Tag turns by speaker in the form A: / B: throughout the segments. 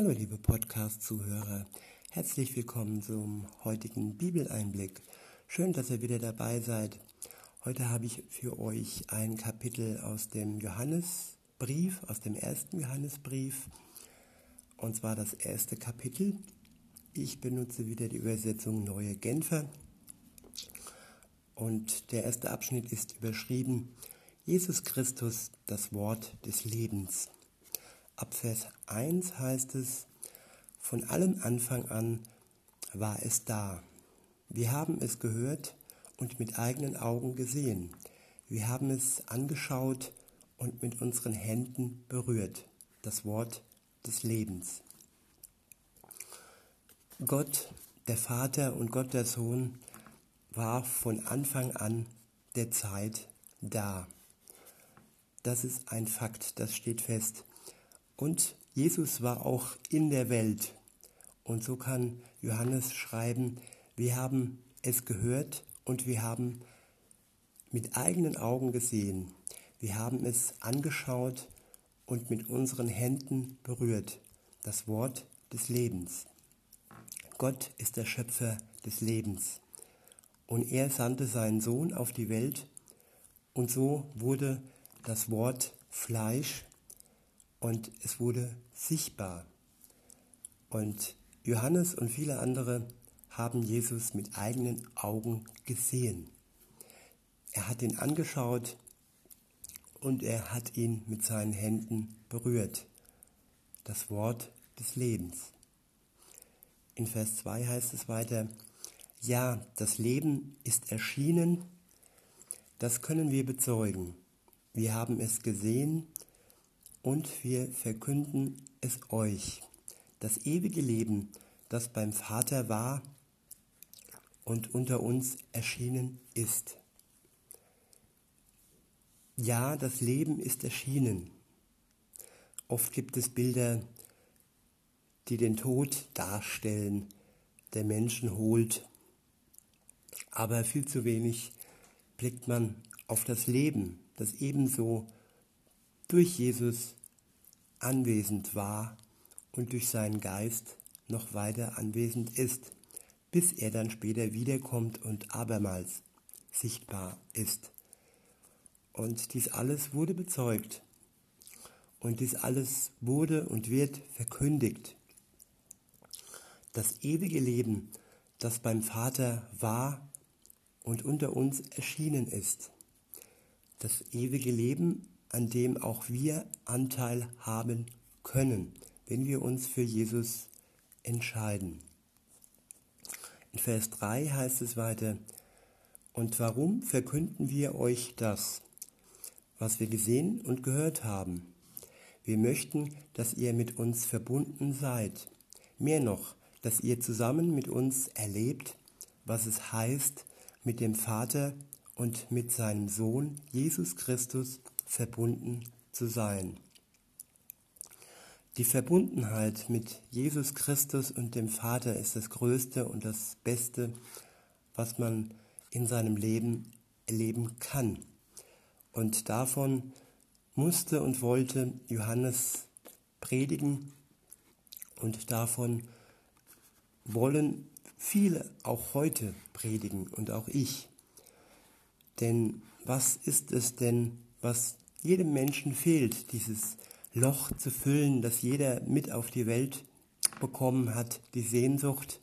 A: Hallo liebe Podcast-Zuhörer, herzlich willkommen zum heutigen Bibeleinblick. Schön, dass ihr wieder dabei seid. Heute habe ich für euch ein Kapitel aus dem Johannesbrief, aus dem ersten Johannesbrief, und zwar das erste Kapitel. Ich benutze wieder die Übersetzung Neue Genfer. Und der erste Abschnitt ist überschrieben Jesus Christus, das Wort des Lebens. Ab Vers 1 heißt es, von allem Anfang an war es da. Wir haben es gehört und mit eigenen Augen gesehen. Wir haben es angeschaut und mit unseren Händen berührt. Das Wort des Lebens. Gott, der Vater und Gott, der Sohn, war von Anfang an der Zeit da. Das ist ein Fakt, das steht fest. Und Jesus war auch in der Welt. Und so kann Johannes schreiben, wir haben es gehört und wir haben mit eigenen Augen gesehen. Wir haben es angeschaut und mit unseren Händen berührt. Das Wort des Lebens. Gott ist der Schöpfer des Lebens. Und er sandte seinen Sohn auf die Welt und so wurde das Wort Fleisch und es wurde sichtbar. Und Johannes und viele andere haben Jesus mit eigenen Augen gesehen. Er hat ihn angeschaut und er hat ihn mit seinen Händen berührt. Das Wort des Lebens. In Vers 2 heißt es weiter, ja, das Leben ist erschienen, das können wir bezeugen. Wir haben es gesehen und wir verkünden es euch, das ewige Leben, das beim Vater war und unter uns erschienen ist. Ja, das Leben ist erschienen. Oft gibt es Bilder, die den Tod darstellen, der Menschen holt, aber viel zu wenig blickt man auf das Leben, das ebenso durch Jesus anwesend war und durch seinen Geist noch weiter anwesend ist, bis er dann später wiederkommt und abermals sichtbar ist. Und dies alles wurde bezeugt und dies alles wurde und wird verkündigt. Das ewige Leben, das beim Vater war und unter uns erschienen ist. Das ewige Leben an dem auch wir Anteil haben können, wenn wir uns für Jesus entscheiden. In Vers 3 heißt es weiter, und warum verkünden wir euch das, was wir gesehen und gehört haben? Wir möchten, dass ihr mit uns verbunden seid. Mehr noch, dass ihr zusammen mit uns erlebt, was es heißt, mit dem Vater und mit seinem Sohn Jesus Christus verbunden zu sein. Die Verbundenheit mit Jesus Christus und dem Vater ist das Größte und das Beste, was man in seinem Leben erleben kann. Und davon musste und wollte Johannes predigen und davon wollen viele auch heute predigen und auch ich. Denn was ist es denn, was jedem Menschen fehlt, dieses Loch zu füllen, das jeder mit auf die Welt bekommen hat, die Sehnsucht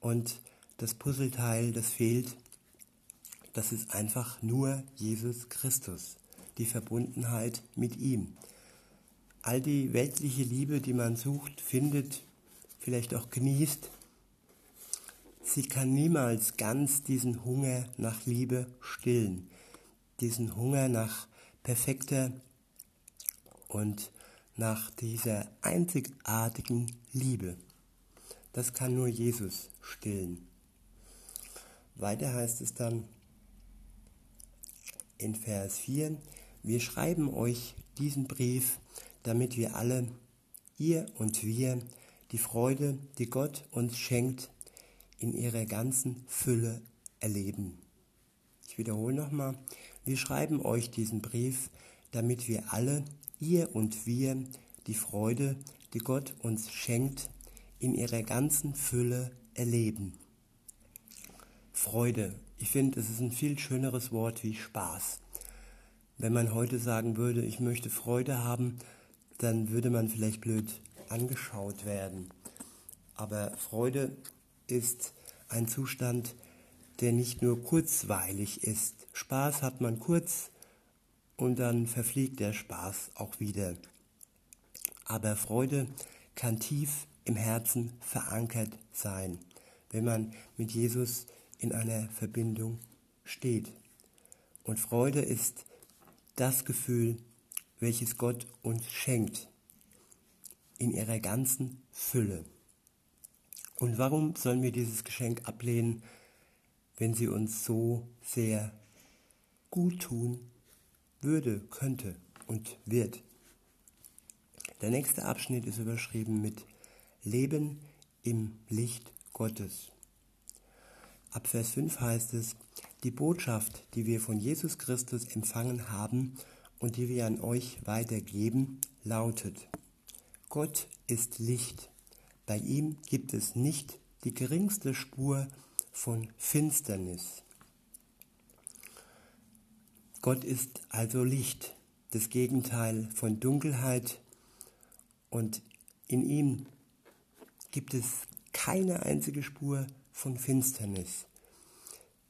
A: und das Puzzleteil, das fehlt, das ist einfach nur Jesus Christus, die Verbundenheit mit ihm. All die weltliche Liebe, die man sucht, findet, vielleicht auch genießt, sie kann niemals ganz diesen Hunger nach Liebe stillen diesen Hunger nach perfekter und nach dieser einzigartigen Liebe. Das kann nur Jesus stillen. Weiter heißt es dann in Vers 4, wir schreiben euch diesen Brief, damit wir alle, ihr und wir, die Freude, die Gott uns schenkt, in ihrer ganzen Fülle erleben. Ich wiederhole nochmal, wir schreiben euch diesen Brief, damit wir alle, ihr und wir, die Freude, die Gott uns schenkt, in ihrer ganzen Fülle erleben. Freude. Ich finde, es ist ein viel schöneres Wort wie Spaß. Wenn man heute sagen würde, ich möchte Freude haben, dann würde man vielleicht blöd angeschaut werden. Aber Freude ist ein Zustand, der nicht nur kurzweilig ist. Spaß hat man kurz und dann verfliegt der Spaß auch wieder. Aber Freude kann tief im Herzen verankert sein, wenn man mit Jesus in einer Verbindung steht. Und Freude ist das Gefühl, welches Gott uns schenkt, in ihrer ganzen Fülle. Und warum sollen wir dieses Geschenk ablehnen, wenn sie uns so sehr gut tun würde, könnte und wird? Der nächste Abschnitt ist überschrieben mit Leben im Licht Gottes. Ab Vers 5 heißt es, die Botschaft, die wir von Jesus Christus empfangen haben und die wir an euch weitergeben, lautet, Gott ist Licht. Bei ihm gibt es nicht die geringste Spur von Finsternis. Gott ist also Licht, das Gegenteil von Dunkelheit und in ihm gibt es keine einzige Spur von Finsternis.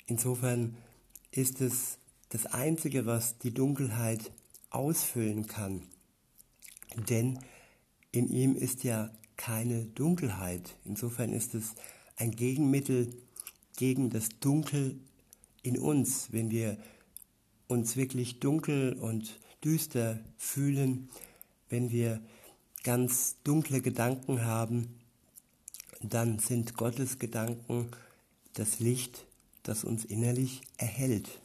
A: Insofern ist es das Einzige, was die Dunkelheit ausfüllen kann. Denn in ihm ist ja keine Dunkelheit. Insofern ist es ein Gegenmittel gegen das Dunkel in uns. Wenn wir uns wirklich dunkel und düster fühlen, wenn wir ganz dunkle Gedanken haben, dann sind Gottes Gedanken das Licht, das uns innerlich erhält.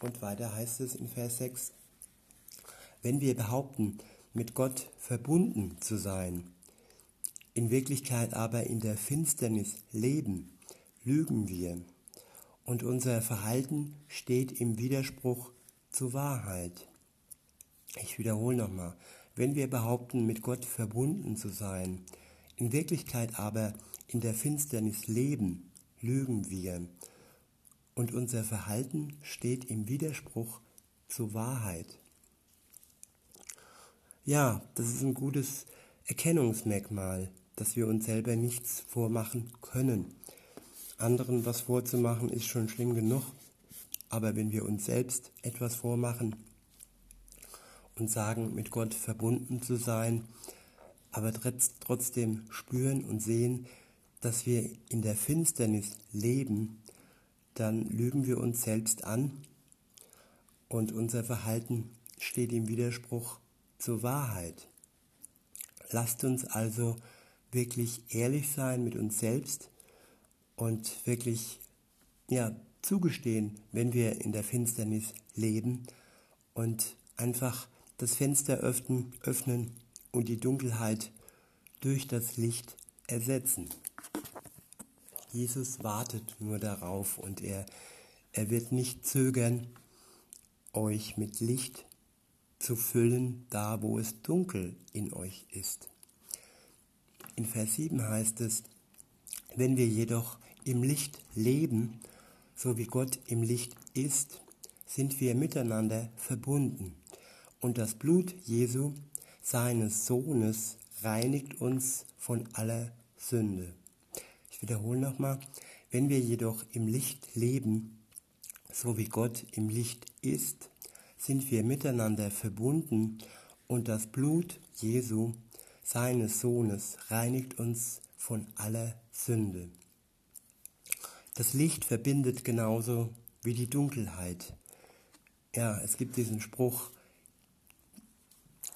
A: Und weiter heißt es in Vers 6, wenn wir behaupten, mit Gott verbunden zu sein, in Wirklichkeit aber in der Finsternis leben, lügen wir und unser Verhalten steht im Widerspruch zur Wahrheit. Ich wiederhole nochmal, wenn wir behaupten, mit Gott verbunden zu sein, in Wirklichkeit aber in der Finsternis leben, lügen wir und unser Verhalten steht im Widerspruch zur Wahrheit. Ja, das ist ein gutes Erkennungsmerkmal, dass wir uns selber nichts vormachen können. Anderen was vorzumachen ist schon schlimm genug, aber wenn wir uns selbst etwas vormachen, und sagen, mit Gott verbunden zu sein, aber trotzdem spüren und sehen, dass wir in der Finsternis leben, dann lügen wir uns selbst an und unser Verhalten steht im Widerspruch zur Wahrheit. Lasst uns also wirklich ehrlich sein mit uns selbst und wirklich ja, zugestehen, wenn wir in der Finsternis leben und einfach das Fenster öffnen, öffnen und die Dunkelheit durch das Licht ersetzen. Jesus wartet nur darauf und er, er wird nicht zögern, euch mit Licht zu füllen, da wo es dunkel in euch ist. In Vers 7 heißt es, wenn wir jedoch im Licht leben, so wie Gott im Licht ist, sind wir miteinander verbunden. Und das Blut Jesu, seines Sohnes, reinigt uns von aller Sünde. Ich wiederhole nochmal, wenn wir jedoch im Licht leben, so wie Gott im Licht ist, sind wir miteinander verbunden und das Blut Jesu, seines Sohnes, reinigt uns von aller Sünde. Das Licht verbindet genauso wie die Dunkelheit. Ja, es gibt diesen Spruch,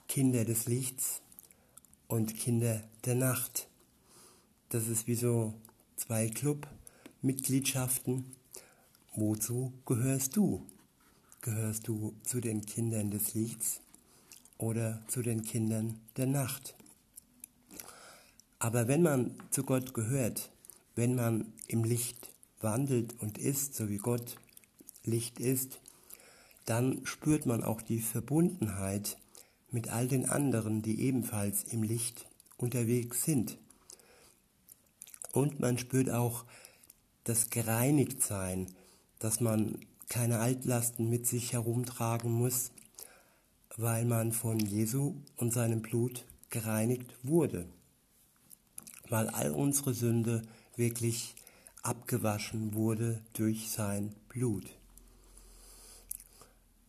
A: Kinder des Lichts und Kinder der Nacht. Das ist wie so zwei Club-Mitgliedschaften. Wozu gehörst du? Gehörst du zu den Kindern des Lichts oder zu den Kindern der Nacht? Aber wenn man zu Gott gehört, wenn man im Licht wandelt und ist, so wie Gott Licht ist, dann spürt man auch die Verbundenheit mit all den anderen, die ebenfalls im Licht unterwegs sind. Und man spürt auch das Gereinigtsein, dass man keine Altlasten mit sich herumtragen muss, weil man von Jesu und seinem Blut gereinigt wurde, weil all unsere Sünde wirklich abgewaschen wurde durch sein Blut.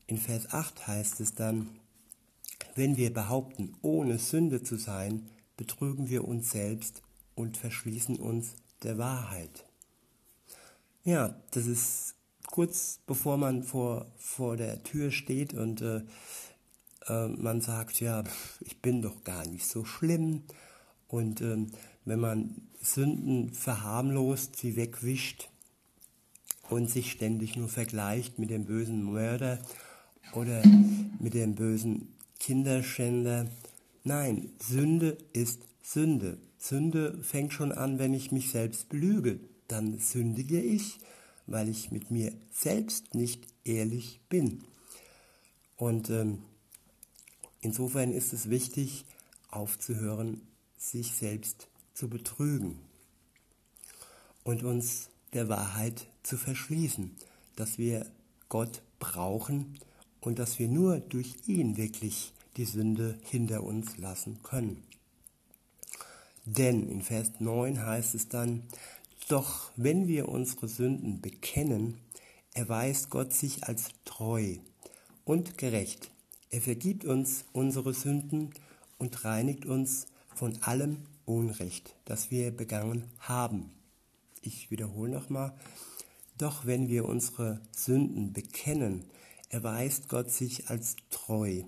A: In Vers 8 heißt es dann, wenn wir behaupten, ohne Sünde zu sein, betrügen wir uns selbst und verschließen uns der Wahrheit. Ja, das ist kurz bevor man vor, vor der Tür steht und äh, äh, man sagt, ja, ich bin doch gar nicht so schlimm. Und äh, wenn man Sünden verharmlost, sie wegwischt und sich ständig nur vergleicht mit dem bösen Mörder oder mit dem bösen Kinderschänder. Nein, Sünde ist Sünde. Sünde fängt schon an, wenn ich mich selbst belüge. Dann sündige ich, weil ich mit mir selbst nicht ehrlich bin. Und ähm, insofern ist es wichtig, aufzuhören, sich selbst zu betrügen und uns der Wahrheit zu verschließen, dass wir Gott brauchen und dass wir nur durch ihn wirklich die Sünde hinter uns lassen können. Denn in Vers 9 heißt es dann, doch wenn wir unsere Sünden bekennen, erweist Gott sich als treu und gerecht. Er vergibt uns unsere Sünden und reinigt uns von allem Unrecht, das wir begangen haben. Ich wiederhole nochmal, doch wenn wir unsere Sünden bekennen, erweist Gott sich als treu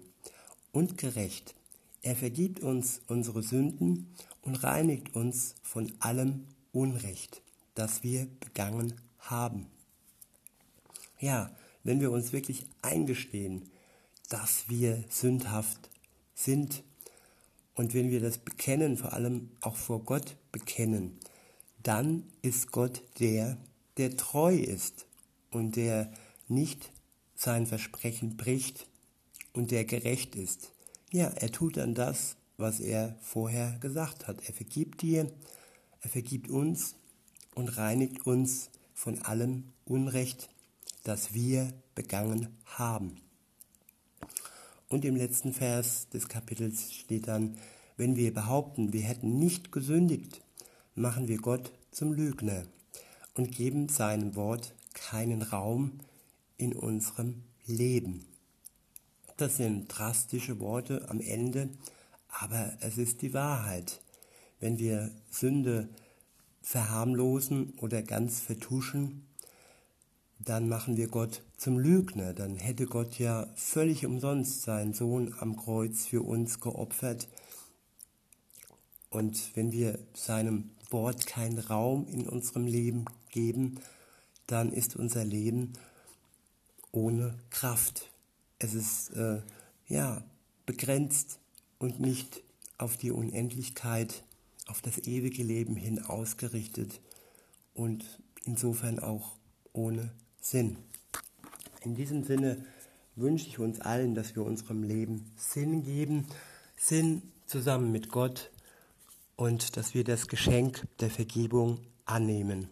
A: und gerecht. Er vergibt uns unsere Sünden und reinigt uns von allem Unrecht, das wir begangen haben. Ja, wenn wir uns wirklich eingestehen, dass wir sündhaft sind und wenn wir das bekennen, vor allem auch vor Gott bekennen, dann ist Gott der, der treu ist und der nicht sein Versprechen bricht und der gerecht ist. Ja, er tut dann das, was er vorher gesagt hat. Er vergibt dir, er vergibt uns und reinigt uns von allem Unrecht, das wir begangen haben. Und im letzten Vers des Kapitels steht dann, wenn wir behaupten, wir hätten nicht gesündigt, machen wir Gott zum Lügner und geben seinem Wort keinen Raum in unserem Leben. Das sind drastische Worte am Ende, aber es ist die Wahrheit. Wenn wir Sünde verharmlosen oder ganz vertuschen, dann machen wir Gott zum Lügner. Dann hätte Gott ja völlig umsonst seinen Sohn am Kreuz für uns geopfert. Und wenn wir seinem Wort keinen Raum in unserem Leben geben, dann ist unser Leben ohne Kraft. Es ist äh, ja begrenzt und nicht auf die Unendlichkeit, auf das ewige Leben hin ausgerichtet und insofern auch ohne Sinn. In diesem Sinne wünsche ich uns allen, dass wir unserem Leben Sinn geben, Sinn zusammen mit Gott und dass wir das Geschenk der Vergebung annehmen.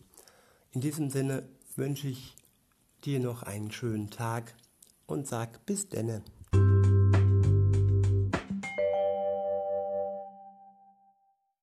A: In diesem Sinne wünsche ich dir noch einen schönen Tag und sag bis denne.